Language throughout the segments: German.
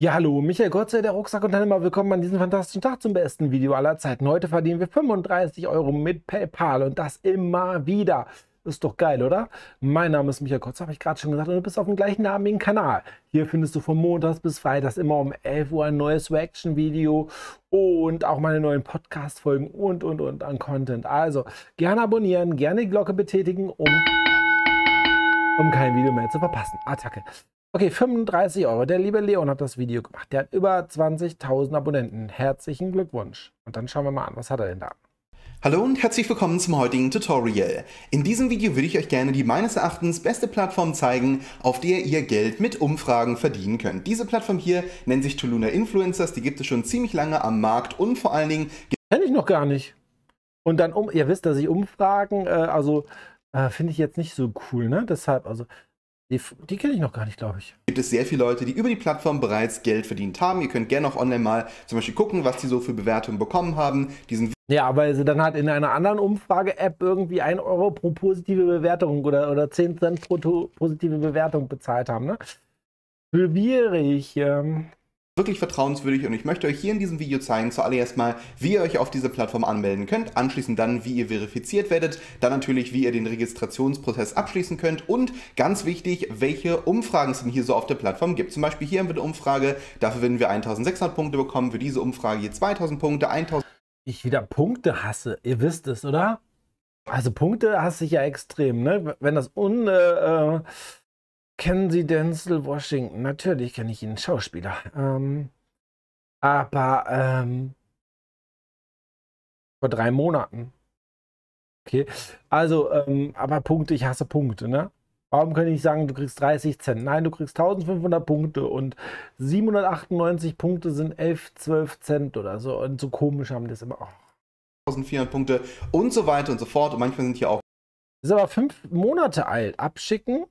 Ja, hallo, Michael Gotze, der Rucksackunternehmer. Willkommen an diesem fantastischen Tag zum besten Video aller Zeiten. Heute verdienen wir 35 Euro mit PayPal und das immer wieder. Ist doch geil, oder? Mein Name ist Michael Kotz, habe ich gerade schon gesagt, und du bist auf dem gleichnamigen Kanal. Hier findest du von Montags bis Freitags immer um 11 Uhr ein neues Reaction-Video und auch meine neuen Podcast-Folgen und, und, und an Content. Also gerne abonnieren, gerne die Glocke betätigen, um, um kein Video mehr zu verpassen. Attacke. Okay, 35 Euro. Der liebe Leon hat das Video gemacht. Der hat über 20.000 Abonnenten. Herzlichen Glückwunsch. Und dann schauen wir mal an, was hat er denn da? Hallo und herzlich willkommen zum heutigen Tutorial. In diesem Video würde ich euch gerne die meines Erachtens beste Plattform zeigen, auf der ihr Geld mit Umfragen verdienen könnt. Diese Plattform hier nennt sich Tuluna Influencers, die gibt es schon ziemlich lange am Markt und vor allen Dingen... Kenne ich noch gar nicht. Und dann, um, ihr wisst, dass ich Umfragen, äh, also äh, finde ich jetzt nicht so cool, ne? Deshalb, also die, die kenne ich noch gar nicht, glaube ich. Gibt es sehr viele Leute, die über die Plattform bereits Geld verdient haben. Ihr könnt gerne auch online mal zum Beispiel gucken, was die so für Bewertungen bekommen haben. Diesen ja, weil sie dann halt in einer anderen Umfrage-App irgendwie 1 Euro pro positive Bewertung oder, oder 10 Cent pro positive Bewertung bezahlt haben. Ne? Schwierig. Ähm wirklich vertrauenswürdig und ich möchte euch hier in diesem Video zeigen, zuallererst mal, wie ihr euch auf diese Plattform anmelden könnt, anschließend dann, wie ihr verifiziert werdet, dann natürlich, wie ihr den Registrationsprozess abschließen könnt und ganz wichtig, welche Umfragen es denn hier so auf der Plattform gibt. Zum Beispiel hier haben wir eine Umfrage, dafür werden wir 1600 Punkte bekommen, für diese Umfrage hier 2000 Punkte, 1000... Ich wieder Punkte hasse, ihr wisst es, oder? Also Punkte hasse ich ja extrem, ne? Wenn das un... Äh, äh Kennen Sie Denzel Washington? Natürlich kenne ich ihn, Schauspieler. Ähm, aber ähm, vor drei Monaten. Okay, also, ähm, aber Punkte, ich hasse Punkte, ne? Warum kann ich sagen, du kriegst 30 Cent? Nein, du kriegst 1500 Punkte und 798 Punkte sind 11, 12 Cent oder so. Und so komisch haben die es immer. auch. 1400 Punkte und so weiter und so fort. Und manchmal sind hier auch. Ist aber fünf Monate alt. Abschicken.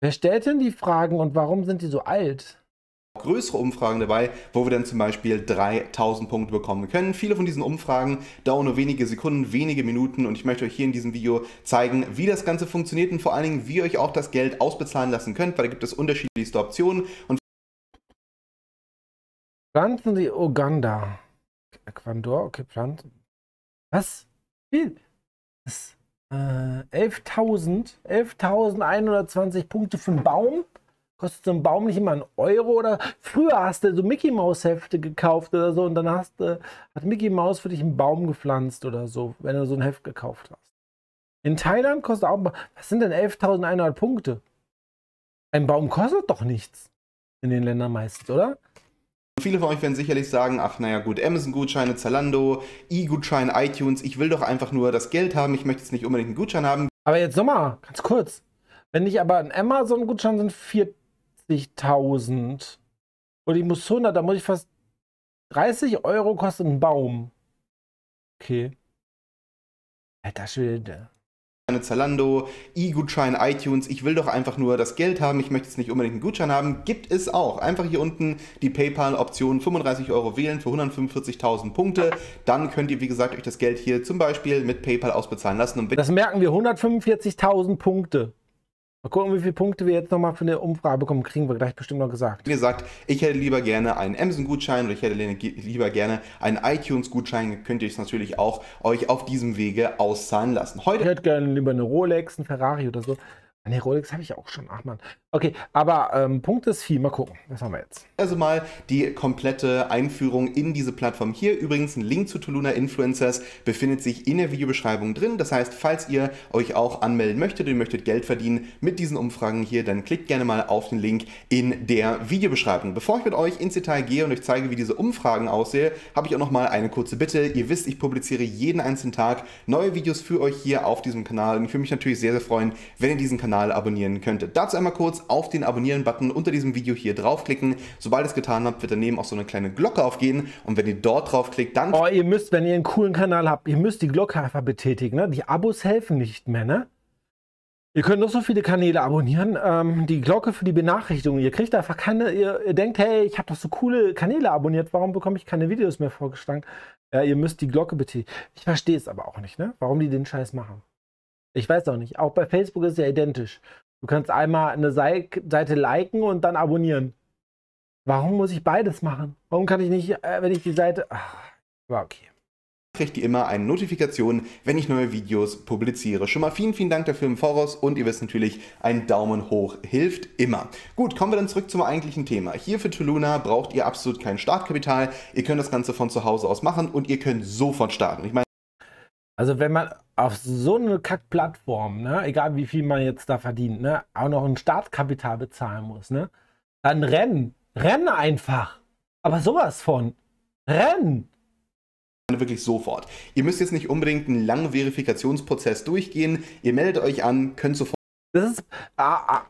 Wer stellt denn die Fragen und warum sind die so alt? größere Umfragen dabei, wo wir dann zum Beispiel 3000 Punkte bekommen können. Viele von diesen Umfragen dauern nur wenige Sekunden, wenige Minuten und ich möchte euch hier in diesem Video zeigen, wie das Ganze funktioniert und vor allen Dingen, wie ihr euch auch das Geld ausbezahlen lassen könnt, weil da gibt es unterschiedlichste Optionen. Und Pflanzen Sie Uganda. Ecuador, okay, Pflanzen. Was? Wie? Das äh, 11.000, 11.120 Punkte für einen Baum. Kostet so ein Baum nicht immer einen Euro oder früher hast du so Mickey Maus Hefte gekauft oder so und dann hast du, hat Mickey Maus für dich einen Baum gepflanzt oder so, wenn du so ein Heft gekauft hast. In Thailand kostet auch, was sind denn 11.100 Punkte? Ein Baum kostet doch nichts. In den Ländern meistens, oder? Viele von euch werden sicherlich sagen, ach naja gut, Amazon-Gutscheine, Zalando, E-Gutschein, iTunes, ich will doch einfach nur das Geld haben, ich möchte jetzt nicht unbedingt einen Gutschein haben. Aber jetzt nochmal, ganz kurz. Wenn ich aber ein Amazon-Gutschein sind 40.000 und ich muss 100, dann muss ich fast 30 Euro kosten ein Baum. Okay. Alter Schwede. Zalando, E-Gutschein, iTunes, ich will doch einfach nur das Geld haben, ich möchte jetzt nicht unbedingt einen Gutschein haben, gibt es auch. Einfach hier unten die PayPal-Option 35 Euro wählen für 145.000 Punkte. Dann könnt ihr, wie gesagt, euch das Geld hier zum Beispiel mit PayPal ausbezahlen lassen. das merken wir, 145.000 Punkte. Mal gucken, wie viele Punkte wir jetzt nochmal für eine Umfrage bekommen. Kriegen wir gleich bestimmt noch gesagt. Wie gesagt, ich hätte lieber gerne einen Amazon-Gutschein oder ich hätte lieber gerne einen iTunes-Gutschein. Könnt ihr es natürlich auch euch auf diesem Wege auszahlen lassen. Heute ich hätte gerne lieber eine Rolex, einen Ferrari oder so. Eine Rolex habe ich auch schon. Ach man. Okay, aber ähm, Punkt ist viel. Mal gucken. Was haben wir jetzt? Also mal die komplette Einführung in diese Plattform hier. Übrigens ein Link zu Tuluna Influencers befindet sich in der Videobeschreibung drin. Das heißt, falls ihr euch auch anmelden möchtet und möchtet Geld verdienen mit diesen Umfragen hier, dann klickt gerne mal auf den Link in der Videobeschreibung. Bevor ich mit euch ins Detail gehe und euch zeige, wie diese Umfragen aussehen, habe ich auch noch mal eine kurze Bitte. Ihr wisst, ich publiziere jeden einzelnen Tag neue Videos für euch hier auf diesem Kanal und ich würde mich natürlich sehr, sehr freuen, wenn ihr diesen Kanal Kanal abonnieren könntet. Dazu einmal kurz auf den Abonnieren-Button unter diesem Video hier draufklicken. Sobald ihr es getan habt, wird daneben auch so eine kleine Glocke aufgehen und wenn ihr dort draufklickt, dann... Oh, ihr müsst, wenn ihr einen coolen Kanal habt, ihr müsst die Glocke einfach betätigen. Ne? Die Abos helfen nicht mehr, ne? Ihr könnt noch so viele Kanäle abonnieren. Ähm, die Glocke für die Benachrichtigungen. Ihr kriegt einfach keine. Ihr, ihr denkt, hey, ich habe doch so coole Kanäle abonniert. Warum bekomme ich keine Videos mehr vorgeschlagen? Ja, ihr müsst die Glocke betätigen. Ich verstehe es aber auch nicht, ne? Warum die den Scheiß machen. Ich weiß auch nicht. Auch bei Facebook ist es ja identisch. Du kannst einmal eine Seite liken und dann abonnieren. Warum muss ich beides machen? Warum kann ich nicht, äh, wenn ich die Seite. Ach, war okay kriegt ihr immer eine Notifikation, wenn ich neue Videos publiziere. Schon mal vielen, vielen Dank dafür im Voraus und ihr wisst natürlich, ein Daumen hoch hilft immer. Gut, kommen wir dann zurück zum eigentlichen Thema. Hier für Tuluna braucht ihr absolut kein Startkapital. Ihr könnt das Ganze von zu Hause aus machen und ihr könnt sofort starten. Ich meine, also wenn man auf so eine Kackplattform, ne, egal wie viel man jetzt da verdient, ne, auch noch ein Startkapital bezahlen muss, ne, dann rennen, rennen einfach. Aber sowas von, rennen wirklich sofort. Ihr müsst jetzt nicht unbedingt einen langen Verifikationsprozess durchgehen. Ihr meldet euch an, könnt sofort. Das ist ah,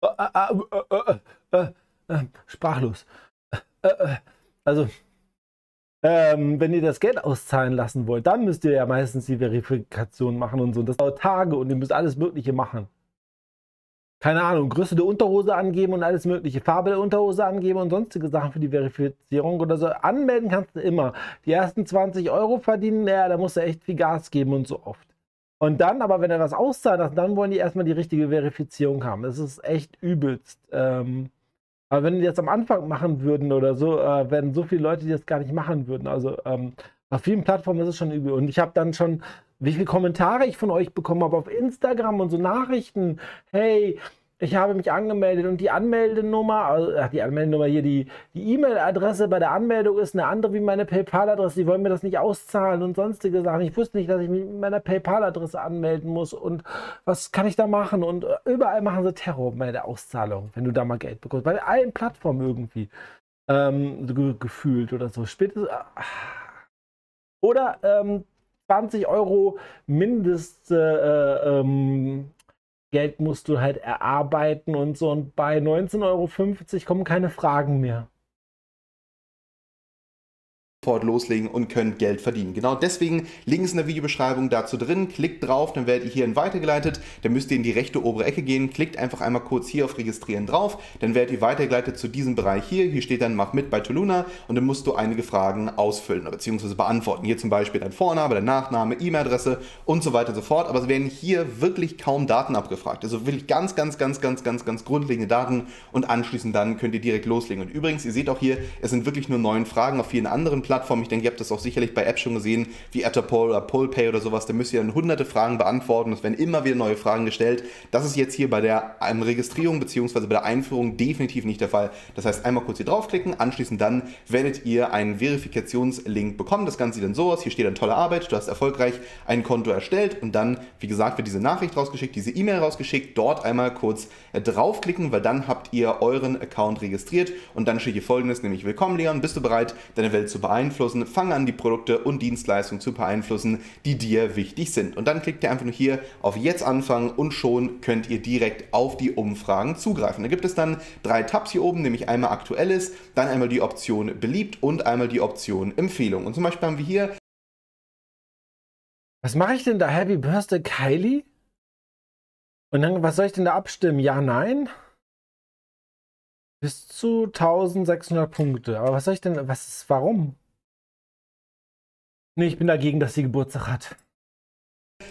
ah, äh, sprachlos. also, ähm, wenn ihr das Geld auszahlen lassen wollt, dann müsst ihr ja meistens die Verifikation machen und so. Das dauert Tage und ihr müsst alles Mögliche machen keine Ahnung, Größe der Unterhose angeben und alles mögliche, Farbe der Unterhose angeben und sonstige Sachen für die Verifizierung oder so. Anmelden kannst du immer. Die ersten 20 Euro verdienen, ja, da musst du echt viel Gas geben und so oft. Und dann, aber wenn er was auszahlt, dann wollen die erstmal die richtige Verifizierung haben. Das ist echt übelst. Ähm, aber wenn die das am Anfang machen würden oder so, äh, werden so viele Leute, die das gar nicht machen würden. Also ähm, auf vielen Plattformen ist es schon übel. Und ich habe dann schon wie viele Kommentare ich von euch bekommen habe auf Instagram und so Nachrichten. Hey, ich habe mich angemeldet und die Anmeldenummer, also die Anmeldenummer hier, die E-Mail-Adresse bei der Anmeldung ist eine andere wie meine PayPal-Adresse. Die wollen mir das nicht auszahlen und sonstige Sachen. Ich wusste nicht, dass ich mich mit meiner PayPal-Adresse anmelden muss und was kann ich da machen? Und überall machen sie Terror bei der Auszahlung, wenn du da mal Geld bekommst. Bei allen Plattformen irgendwie ähm, so gefühlt oder so. Spätestens. Ah. Oder ähm, 20 Euro Mindest äh, ähm, Geld musst du halt erarbeiten und so. Und bei 19,50 Euro kommen keine Fragen mehr sofort loslegen und könnt Geld verdienen. Genau deswegen Links in der Videobeschreibung dazu drin. Klickt drauf, dann werdet ihr hierhin weitergeleitet. Dann müsst ihr in die rechte obere Ecke gehen. Klickt einfach einmal kurz hier auf Registrieren drauf. Dann werdet ihr weitergeleitet zu diesem Bereich hier. Hier steht dann Mach mit bei Toluna und dann musst du einige Fragen ausfüllen bzw. beantworten. Hier zum Beispiel dein Vorname, dein Nachname, E-Mail-Adresse und so weiter und so fort. Aber es werden hier wirklich kaum Daten abgefragt. Also wirklich ganz, ganz, ganz, ganz, ganz, ganz grundlegende Daten und anschließend dann könnt ihr direkt loslegen. Und übrigens, ihr seht auch hier, es sind wirklich nur neun Fragen auf vielen anderen Plattformen. Ich denke, ihr habt das auch sicherlich bei Apps schon gesehen, wie Etapol oder Polpay oder sowas. Da müsst ihr dann hunderte Fragen beantworten. Es werden immer wieder neue Fragen gestellt. Das ist jetzt hier bei der Registrierung bzw. bei der Einführung definitiv nicht der Fall. Das heißt, einmal kurz hier draufklicken, anschließend dann werdet ihr einen Verifikationslink bekommen. Das Ganze sieht dann so aus. Hier steht dann tolle Arbeit. Du hast erfolgreich ein Konto erstellt und dann, wie gesagt, wird diese Nachricht rausgeschickt, diese E-Mail rausgeschickt. Dort einmal kurz äh, draufklicken, weil dann habt ihr euren Account registriert und dann steht hier folgendes, nämlich Willkommen Leon, bist du bereit, deine Welt zu beeinflussen? Beeinflussen, fang an, die Produkte und Dienstleistungen zu beeinflussen, die dir wichtig sind. Und dann klickt ihr einfach nur hier auf Jetzt anfangen und schon könnt ihr direkt auf die Umfragen zugreifen. Da gibt es dann drei Tabs hier oben, nämlich einmal Aktuelles, dann einmal die Option Beliebt und einmal die Option Empfehlung. Und zum Beispiel haben wir hier was mache ich denn da? Happy Birthday Kylie? Und dann, was soll ich denn da abstimmen? Ja, nein? Bis zu 1600 Punkte. Aber was soll ich denn, was ist, warum? Nee, ich bin dagegen, dass sie Geburtstag hat.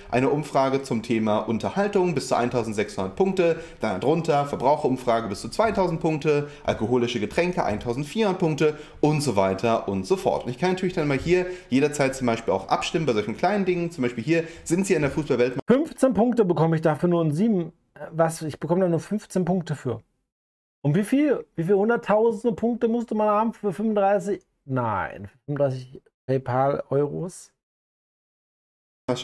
Eine Umfrage zum Thema Unterhaltung bis zu 1600 Punkte, dann drunter Verbraucherumfrage bis zu 2000 Punkte, alkoholische Getränke 1400 Punkte und so weiter und so fort. Und ich kann natürlich dann mal hier jederzeit zum Beispiel auch abstimmen bei solchen kleinen Dingen. Zum Beispiel hier sind sie in der Fußballwelt. 15 Punkte bekomme ich dafür nur in 7. Was? Ich bekomme da nur 15 Punkte für. Und wie viel? Wie viele hunderttausende Punkte musste man haben für 35? Nein, 35 PayPal-Euros.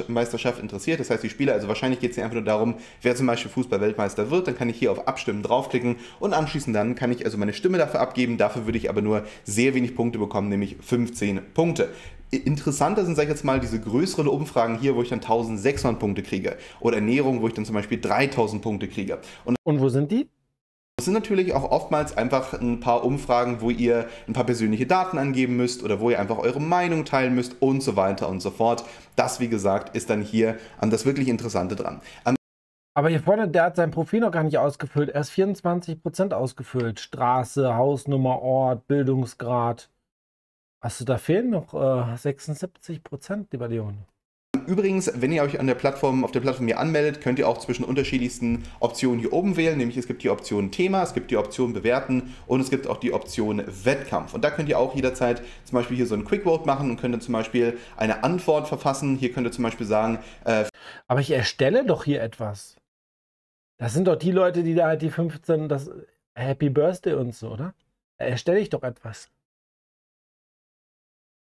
Meisterschaft interessiert. Das heißt, die Spieler, also wahrscheinlich geht es hier einfach nur darum, wer zum Beispiel Fußball-Weltmeister wird. Dann kann ich hier auf Abstimmen draufklicken und anschließend dann kann ich also meine Stimme dafür abgeben. Dafür würde ich aber nur sehr wenig Punkte bekommen, nämlich 15 Punkte. Interessanter sind, sag ich jetzt mal, diese größeren Umfragen hier, wo ich dann 1600 Punkte kriege. Oder Ernährung, wo ich dann zum Beispiel 3000 Punkte kriege. Und, und wo sind die? Das sind natürlich auch oftmals einfach ein paar Umfragen, wo ihr ein paar persönliche Daten angeben müsst oder wo ihr einfach eure Meinung teilen müsst und so weiter und so fort. Das, wie gesagt, ist dann hier an das wirklich Interessante dran. An aber hier vorne, der hat sein Profil noch gar nicht ausgefüllt. Er ist 24% ausgefüllt. Straße, Hausnummer, Ort, Bildungsgrad. Hast du da fehlen noch äh, 76%, lieber Leon? Übrigens, wenn ihr euch an der Plattform, auf der Plattform hier anmeldet, könnt ihr auch zwischen unterschiedlichsten Optionen hier oben wählen. Nämlich es gibt die Option Thema, es gibt die Option Bewerten und es gibt auch die Option Wettkampf. Und da könnt ihr auch jederzeit zum Beispiel hier so ein Quick Vote machen und könnt dann zum Beispiel eine Antwort verfassen. Hier könnt ihr zum Beispiel sagen. Äh, Aber ich erstelle doch hier etwas. Das sind doch die Leute, die da halt die 15, das Happy Birthday und so, oder? Erstelle ich doch etwas.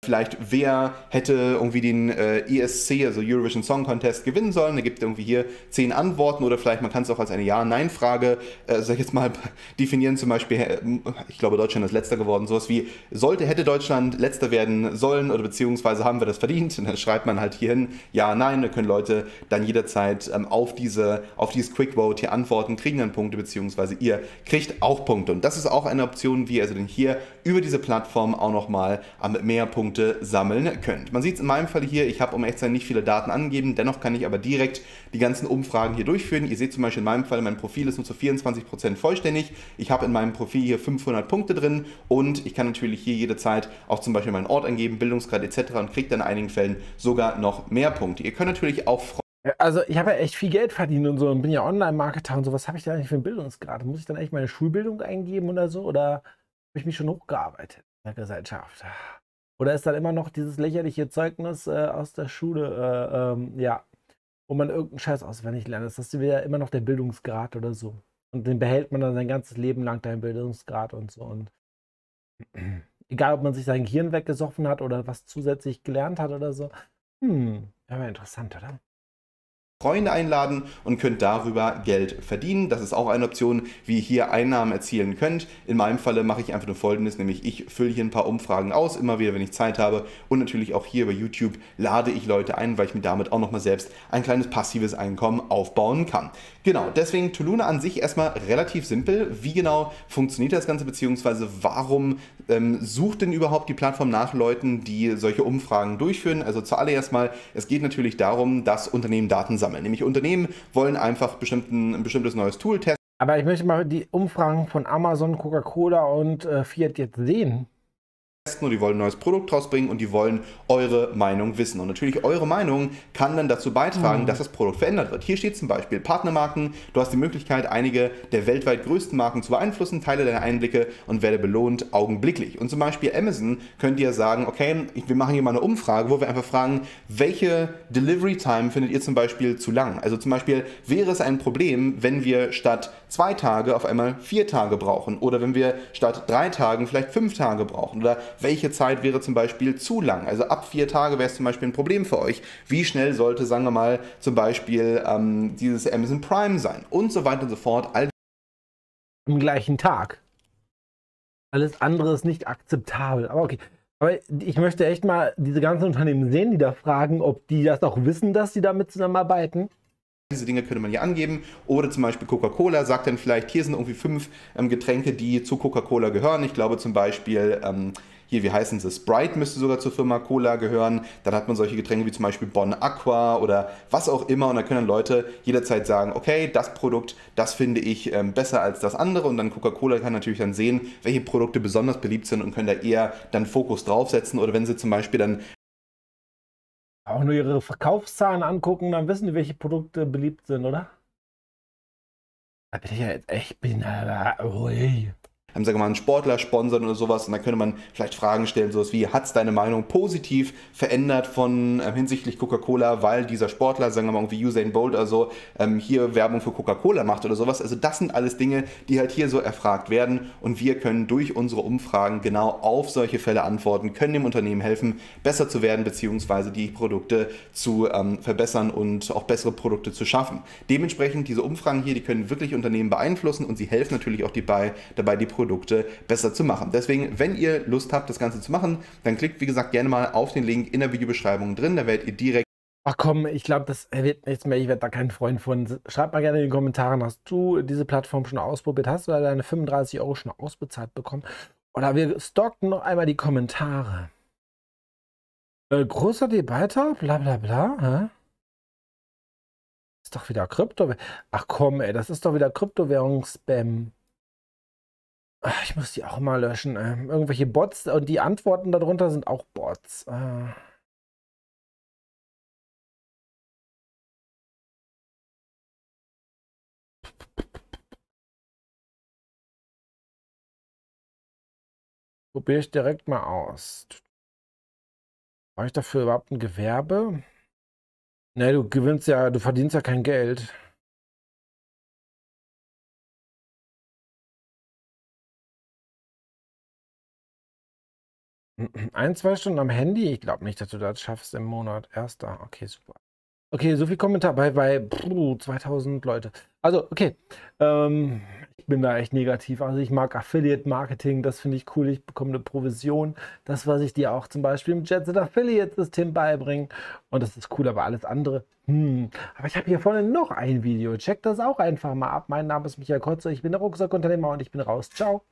Vielleicht, wer hätte irgendwie den äh, ESC, also Eurovision Song Contest, gewinnen sollen. Da gibt es irgendwie hier zehn Antworten oder vielleicht man kann es auch als eine Ja-Nein-Frage, äh, sag ich jetzt mal, definieren. Zum Beispiel, äh, ich glaube, Deutschland ist letzter geworden. Sowas wie, sollte, hätte Deutschland letzter werden sollen oder beziehungsweise haben wir das verdient? Und dann schreibt man halt hier hin Ja, Nein. Da können Leute dann jederzeit ähm, auf, diese, auf dieses Quick Vote hier antworten, kriegen dann Punkte, beziehungsweise ihr kriegt auch Punkte. Und das ist auch eine Option, wie ihr also dann hier über diese Plattform auch nochmal mehr Punkte sammeln könnt. Man sieht es in meinem Fall hier, ich habe um echt sein nicht viele Daten angegeben, dennoch kann ich aber direkt die ganzen Umfragen hier durchführen. Ihr seht zum Beispiel in meinem Fall, mein Profil ist nur zu 24% vollständig. Ich habe in meinem Profil hier 500 Punkte drin und ich kann natürlich hier jederzeit auch zum Beispiel meinen Ort angeben, Bildungsgrad etc. und kriege dann in einigen Fällen sogar noch mehr Punkte. Ihr könnt natürlich auch also ich habe ja echt viel Geld verdient und so und bin ja Online-Marketer und so. Was habe ich da eigentlich für einen Bildungsgrad? Muss ich dann eigentlich meine Schulbildung eingeben oder so? Oder habe ich mich schon hochgearbeitet in der Gesellschaft? Oder ist dann immer noch dieses lächerliche Zeugnis äh, aus der Schule, äh, ähm, ja, wo man irgendeinen Scheiß auswendig lernt? Ist das wieder immer noch der Bildungsgrad oder so? Und den behält man dann sein ganzes Leben lang, deinen Bildungsgrad und so. Und egal, ob man sich sein Gehirn weggesoffen hat oder was zusätzlich gelernt hat oder so. Hm, wäre interessant, oder? Freunde einladen und könnt darüber Geld verdienen. Das ist auch eine Option, wie ihr hier Einnahmen erzielen könnt. In meinem Falle mache ich einfach nur folgendes, nämlich ich fülle hier ein paar Umfragen aus, immer wieder, wenn ich Zeit habe. Und natürlich auch hier bei YouTube lade ich Leute ein, weil ich mir damit auch nochmal selbst ein kleines passives Einkommen aufbauen kann. Genau, deswegen Tuluna an sich erstmal relativ simpel. Wie genau funktioniert das Ganze, beziehungsweise warum ähm, sucht denn überhaupt die Plattform nach Leuten, die solche Umfragen durchführen? Also zuallererst mal, es geht natürlich darum, dass Unternehmen Daten sammeln. Nämlich Unternehmen wollen einfach ein bestimmtes neues Tool testen. Aber ich möchte mal die Umfragen von Amazon, Coca-Cola und äh, Fiat jetzt sehen und die wollen ein neues Produkt rausbringen und die wollen eure Meinung wissen. Und natürlich eure Meinung kann dann dazu beitragen, mhm. dass das Produkt verändert wird. Hier steht zum Beispiel Partnermarken. Du hast die Möglichkeit, einige der weltweit größten Marken zu beeinflussen, teile deine Einblicke und werde belohnt augenblicklich. Und zum Beispiel Amazon könnt ihr sagen, okay, wir machen hier mal eine Umfrage, wo wir einfach fragen, welche Delivery Time findet ihr zum Beispiel zu lang? Also zum Beispiel wäre es ein Problem, wenn wir statt zwei Tage auf einmal vier Tage brauchen oder wenn wir statt drei Tagen vielleicht fünf Tage brauchen oder welche Zeit wäre zum Beispiel zu lang. Also ab vier Tage wäre es zum Beispiel ein Problem für euch. Wie schnell sollte, sagen wir mal, zum Beispiel ähm, dieses Amazon Prime sein und so weiter und so fort. All Am gleichen Tag. Alles andere ist nicht akzeptabel. Aber okay. Aber ich möchte echt mal diese ganzen Unternehmen sehen, die da fragen, ob die das auch wissen, dass sie damit zusammenarbeiten. Diese Dinge könnte man hier angeben. Oder zum Beispiel Coca-Cola sagt dann vielleicht, hier sind irgendwie fünf ähm, Getränke, die zu Coca-Cola gehören. Ich glaube zum Beispiel ähm, hier, wie heißen sie? Sprite müsste sogar zur Firma Cola gehören. Dann hat man solche Getränke wie zum Beispiel Bon Aqua oder was auch immer. Und da können Leute jederzeit sagen, okay, das Produkt, das finde ich ähm, besser als das andere. Und dann Coca-Cola kann natürlich dann sehen, welche Produkte besonders beliebt sind und können da eher dann Fokus draufsetzen. Oder wenn sie zum Beispiel dann auch nur ihre Verkaufszahlen angucken, dann wissen die, welche Produkte beliebt sind, oder? Da bin ich ja jetzt echt, bin, äh, oh, hey ähm, sagen wir mal, einen Sportler sponsern oder sowas. Und dann könnte man vielleicht Fragen stellen, sowas wie, hat es deine Meinung positiv verändert von ähm, hinsichtlich Coca-Cola, weil dieser Sportler, sagen wir mal irgendwie Usain Bolt oder so, ähm, hier Werbung für Coca-Cola macht oder sowas. Also das sind alles Dinge, die halt hier so erfragt werden. Und wir können durch unsere Umfragen genau auf solche Fälle antworten, können dem Unternehmen helfen, besser zu werden, beziehungsweise die Produkte zu ähm, verbessern und auch bessere Produkte zu schaffen. Dementsprechend, diese Umfragen hier, die können wirklich Unternehmen beeinflussen und sie helfen natürlich auch dabei, dabei die Produkte Produkte besser zu machen. Deswegen, wenn ihr Lust habt, das Ganze zu machen, dann klickt, wie gesagt, gerne mal auf den Link in der Videobeschreibung drin. Da werdet ihr direkt Ach komm, ich glaube, das wird nichts mehr. Ich werde da kein Freund von. Schreib mal gerne in die Kommentare, hast du diese Plattform schon ausprobiert? Hast du da deine 35 Euro schon ausbezahlt bekommen? Oder wir stocken noch einmal die Kommentare. Äh, großer Debatter, bla bla bla. Hä? Ist doch wieder Krypto. Ach komm, ey, das ist doch wieder Kryptowährungsspam. Ah, ich muss die auch mal löschen. Ähm, irgendwelche Bots und die Antworten darunter sind auch Bots. Äh. Probiere ich direkt mal aus. Brauche ich dafür überhaupt ein Gewerbe? Ne, du gewinnst ja, du verdienst ja kein Geld. Ein, zwei Stunden am Handy? Ich glaube nicht, dass du das schaffst im Monat. Erster. Okay, super. Okay, so viel Kommentar bei, bei 2000 Leute. Also, okay. Ähm, ich bin da echt negativ. Also, ich mag Affiliate Marketing. Das finde ich cool. Ich bekomme eine Provision. Das, was ich dir auch zum Beispiel im Jetset Affiliate System beibringe. Und das ist cool, aber alles andere. Hm. Aber ich habe hier vorne noch ein Video. Check das auch einfach mal ab. Mein Name ist Michael Kotze. Ich bin der Rucksackunternehmer und ich bin raus. Ciao.